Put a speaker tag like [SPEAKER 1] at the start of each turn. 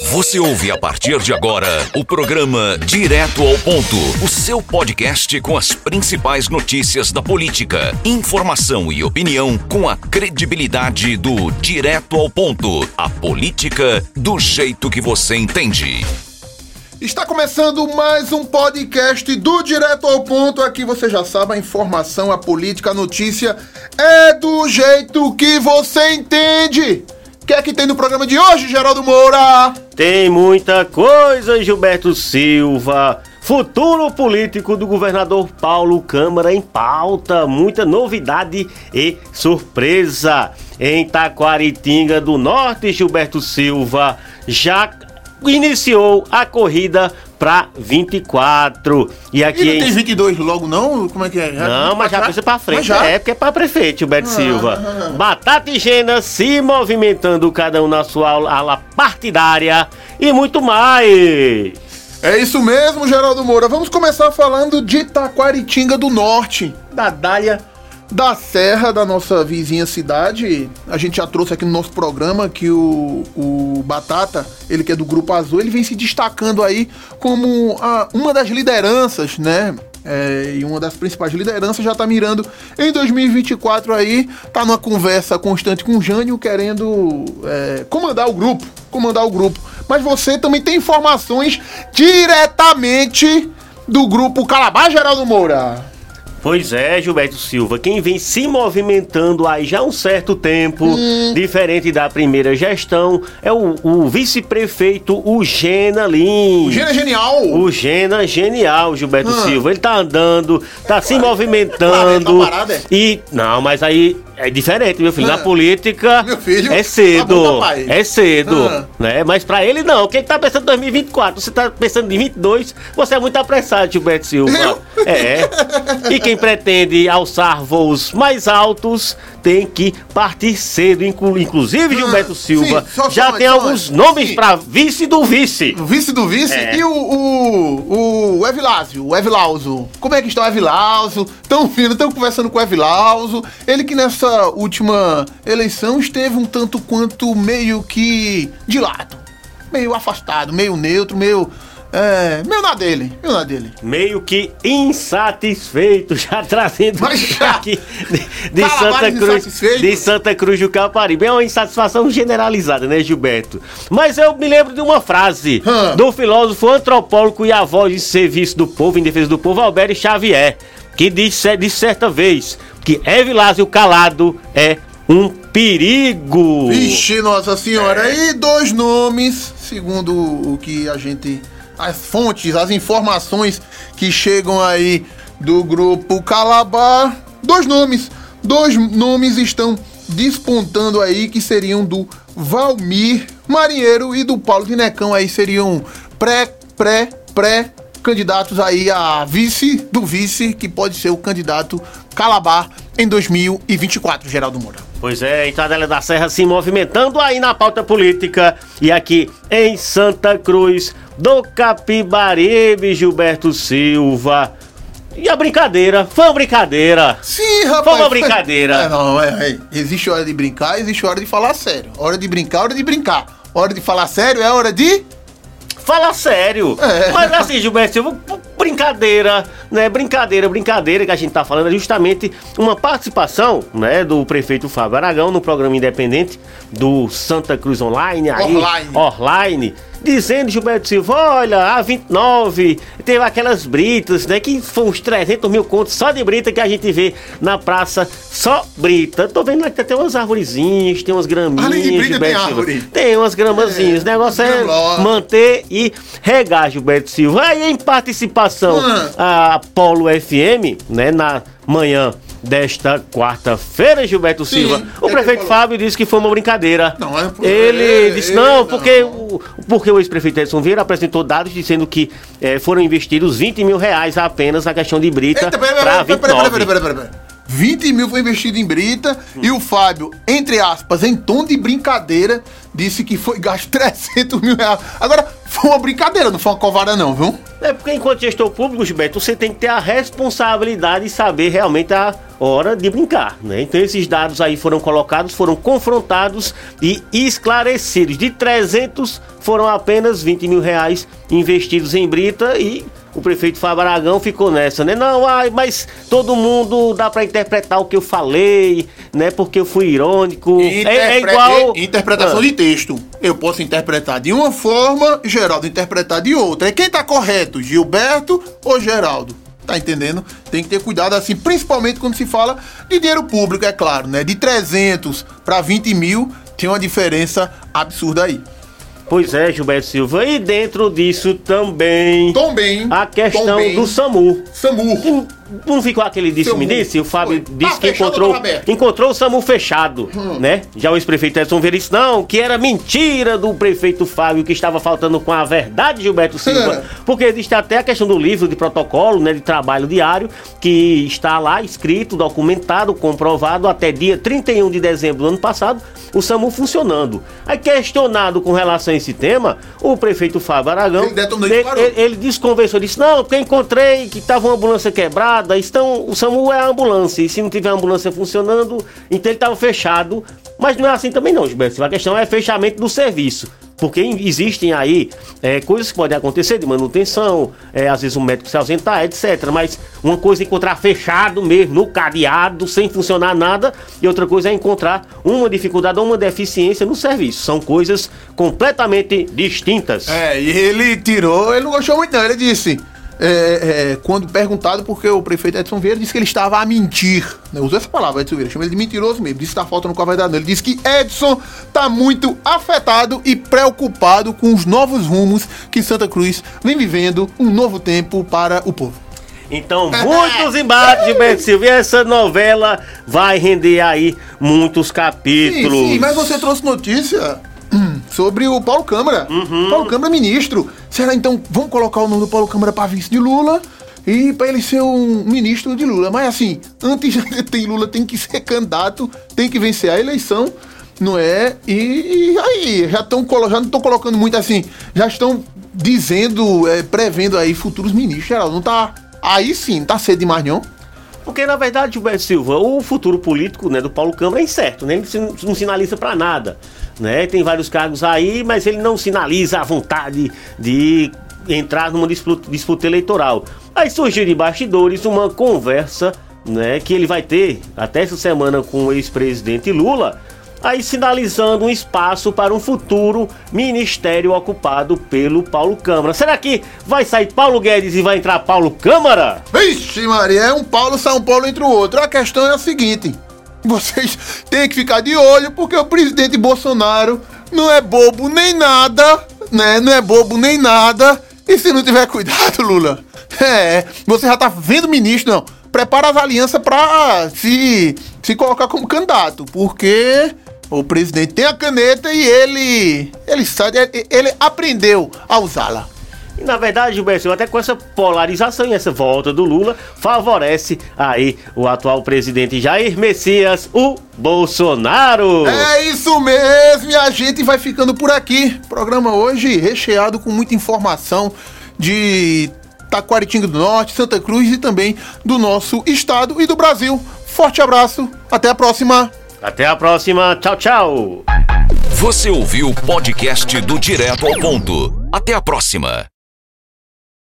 [SPEAKER 1] Você ouve a partir de agora o programa Direto ao Ponto, o seu podcast com as principais notícias da política, informação e opinião com a credibilidade do Direto ao Ponto, a política do jeito que você entende.
[SPEAKER 2] Está começando mais um podcast do Direto ao Ponto. Aqui você já sabe, a informação, a política, a notícia é do jeito que você entende. O que é que tem no programa de hoje, Geraldo Moura?
[SPEAKER 3] Tem muita coisa, Gilberto Silva. Futuro político do governador Paulo Câmara em pauta, muita novidade e surpresa. Em Taquaritinga do Norte, Gilberto Silva já iniciou a corrida para 24.
[SPEAKER 2] E aqui e não tem 22 logo não? Como é que é?
[SPEAKER 3] Já não, mas já pensa para frente. Já? É porque é para prefeito, Gilberto ah, Silva. Ah, ah, Batata e Gena se movimentando cada um na sua ala partidária e muito mais.
[SPEAKER 2] É isso mesmo, Geraldo Moura. Vamos começar falando de Taquaritinga do Norte, da Dália da Serra, da nossa vizinha cidade. A gente já trouxe aqui no nosso programa que o, o Batata, ele que é do Grupo Azul, ele vem se destacando aí como a, uma das lideranças, né? É, e uma das principais lideranças já tá mirando em 2024 aí, tá numa conversa constante com o Jânio, querendo é, comandar o grupo, comandar o grupo. Mas você também tem informações diretamente do grupo Calabar Geraldo Moura.
[SPEAKER 3] Pois é, Gilberto Silva, quem vem se movimentando aí já há um certo tempo, hum. diferente da primeira gestão, é o, o vice-prefeito, o Gena Lins.
[SPEAKER 2] O Gena é genial.
[SPEAKER 3] O Gena genial, Gilberto hum. Silva. Ele tá andando, tá se movimentando. Tá parado, é? E, não, mas aí é diferente, meu filho. Na ah. política filho, é cedo. Tá bom, é cedo. Ah. Né? Mas pra ele não. Quem tá pensando em 2024? Você tá pensando em 22? Você é muito apressado, Gilberto Silva. Eu? É. E quem pretende alçar voos mais altos tem que partir cedo. Inclusive, Gilberto ah, Silva sim, já tem alguns nomes sim. pra vice do vice.
[SPEAKER 2] Vice do vice? É. E o, o, o Evilásio, o Evilauso. Como é que está o Evilauso? Tão fino, tão conversando com o Evilauso. Ele que nessa última eleição esteve um tanto quanto meio que de lado. Meio afastado, meio neutro, meio é, meu na dele, meu na dele.
[SPEAKER 3] Meio que insatisfeito, já trazendo já, aqui de, de Santa Cruz, de Santa Cruz do Caparibe. É uma insatisfação generalizada, né, Gilberto? Mas eu me lembro de uma frase hum. do filósofo antropólogo e avó de serviço do povo, em defesa do povo, Alberto Xavier, que disse, disse certa vez que Evilásio Calado é um perigo.
[SPEAKER 2] Vixe, Nossa Senhora. É. E dois nomes, segundo o que a gente as fontes, as informações que chegam aí do grupo Calabar. Dois nomes, dois nomes estão despontando aí que seriam do Valmir Marinheiro e do Paulo Vinecão aí seriam pré, pré, pré candidatos aí a vice do vice, que pode ser o candidato Calabar em 2024, Geraldo Moura.
[SPEAKER 3] Pois é, então a da Serra se movimentando aí na pauta política e aqui em Santa Cruz do Capibaribe, Gilberto Silva. E a brincadeira? Foi uma brincadeira.
[SPEAKER 2] Sim, rapaz.
[SPEAKER 3] Foi uma brincadeira.
[SPEAKER 2] É, não, é, é. Existe hora de brincar, existe hora de falar sério. Hora de brincar, hora de brincar. Hora de falar sério é hora de
[SPEAKER 3] Fala sério. É. Mas assim, Gilberto Silva, brincadeira, né? Brincadeira, brincadeira que a gente tá falando é justamente uma participação, né, do prefeito Fábio Aragão no programa independente do Santa Cruz Online, aí, online. online dizendo, Gilberto Silva, olha, a 29 teve aquelas britas, né? Que foi uns 300 mil contos só de brita que a gente vê na praça, só brita. Tô vendo que tem umas arvorezinhas, tem umas graminhas. Além de brita, Gilberto tem Silva. árvore. Tem umas gramazinhas. É, o negócio é manter e regar, Gilberto Silva. Aí em participação ah. a Polo FM, né, na manhã desta quarta-feira, Gilberto Sim, Silva. O prefeito Fábio disse que foi uma brincadeira. Não, é por... Ele é, disse, não, porque, não. O, porque o ex-prefeito Edson Vieira apresentou dados dizendo que é, foram investidos 20 mil reais apenas na questão de Brita para 29. Pera, pera, pera, pera, pera.
[SPEAKER 2] 20 mil foi investido em Brita hum. e o Fábio, entre aspas, em tom de brincadeira, disse que foi gasto 300 mil reais. Agora, foi uma brincadeira, não foi uma covada não, viu?
[SPEAKER 3] É porque enquanto gestor público, Gilberto, você tem que ter a responsabilidade de saber realmente a hora de brincar, né? Então esses dados aí foram colocados, foram confrontados e esclarecidos. De 300 foram apenas 20 mil reais investidos em Brita e o prefeito Fábio Aragão ficou nessa, né? Não, ai, mas todo mundo dá para interpretar o que eu falei, né? Porque eu fui irônico.
[SPEAKER 2] Interpre é, é, igual. Interpretação ah. de texto. Eu posso interpretar de uma forma, Geraldo interpretar de outra. E quem tá correto, Gilberto ou Geraldo? Tá entendendo? Tem que ter cuidado assim, principalmente quando se fala de dinheiro público, é claro, né? De 300 para 20 mil, tem uma diferença absurda aí.
[SPEAKER 3] Pois é, Gilberto Silva. E dentro disso também.
[SPEAKER 2] Também.
[SPEAKER 3] A questão do SAMU.
[SPEAKER 2] SAMU.
[SPEAKER 3] Não ficou aquele disse-me disse? O Fábio Foi. disse ah, que encontrou, encontrou o SAMU fechado, hum. né? Já o ex-prefeito Edson Veríssimo, não, que era mentira do prefeito Fábio, que estava faltando com a verdade, Gilberto Silva. É. Porque existe até a questão do livro de protocolo, né, de trabalho diário, que está lá escrito, documentado, comprovado até dia 31 de dezembro do ano passado, o SAMU funcionando. Aí questionado com relação a esse tema, o prefeito Fábio Aragão, ele, ele, ele, ele desconversou, disse, não, porque encontrei que estava uma ambulância quebrada, Então, o SAMU é a ambulância. E se não tiver a ambulância funcionando, então ele estava fechado. Mas não é assim também não, Gilberto. A questão é fechamento do serviço. Porque existem aí é, coisas que podem acontecer de manutenção, é, às vezes um médico se ausentar, etc. Mas uma coisa é encontrar fechado mesmo, no cadeado, sem funcionar nada, e outra coisa é encontrar uma dificuldade ou uma deficiência no serviço. São coisas completamente distintas.
[SPEAKER 2] É, e ele tirou, ele não gostou muito, não. Ele disse: é, é, quando perguntado porque o prefeito Edson Vieira disse que ele estava a mentir. Né? Usou essa palavra, Edson Vieira, chama ele de mentiroso mesmo. Disse que está faltando com a verdade. Ele disse que Edson está muito afetado e preocupado com os novos rumos que Santa Cruz vem vivendo, um novo tempo para o povo.
[SPEAKER 3] Então, muitos embates, Gilberto Silva. E essa novela vai render aí muitos capítulos. Sim, sim,
[SPEAKER 2] mas você trouxe notícia sobre o Paulo Câmara. Uhum. Paulo Câmara ministro. Será então, vamos colocar o nome do Paulo Câmara para vice de Lula? E para ele ser um ministro de Lula. Mas assim, antes de ter Lula tem que ser candidato, tem que vencer a eleição, não é? E, e aí, já estão já não estão colocando muito assim, já estão dizendo, é, prevendo aí futuros ministros. Não tá. Aí sim, tá cedo demais não.
[SPEAKER 3] Porque, na verdade, Gilberto Silva, o futuro político né, do Paulo Câmara é incerto, né? Ele não sinaliza para nada. Né? Tem vários cargos aí, mas ele não sinaliza a vontade de entrar numa disputa, disputa eleitoral. Aí surgiu de bastidores uma conversa né, que ele vai ter até essa semana com o ex-presidente Lula aí sinalizando um espaço para um futuro ministério ocupado pelo Paulo Câmara. Será que vai sair Paulo Guedes e vai entrar Paulo Câmara?
[SPEAKER 2] Vixe, Maria, é um Paulo São Paulo entre o outro. A questão é a seguinte: vocês têm que ficar de olho porque o presidente Bolsonaro não é bobo nem nada, né? Não é bobo nem nada. E se não tiver cuidado, Lula, é, você já tá vendo ministro, não. Prepara as alianças pra se, se colocar como candidato, porque o presidente tem a caneta e ele. Ele sabe, ele, ele aprendeu a usá-la.
[SPEAKER 3] E na verdade, Gilberto, até com essa polarização e essa volta do Lula, favorece aí o atual presidente Jair Messias, o Bolsonaro.
[SPEAKER 2] É isso mesmo, e a gente vai ficando por aqui. Programa hoje recheado com muita informação de Taquaritinga do Norte, Santa Cruz e também do nosso estado e do Brasil. Forte abraço, até a próxima.
[SPEAKER 3] Até a próxima. Tchau, tchau.
[SPEAKER 1] Você ouviu o podcast do Direto ao Ponto. Até a próxima.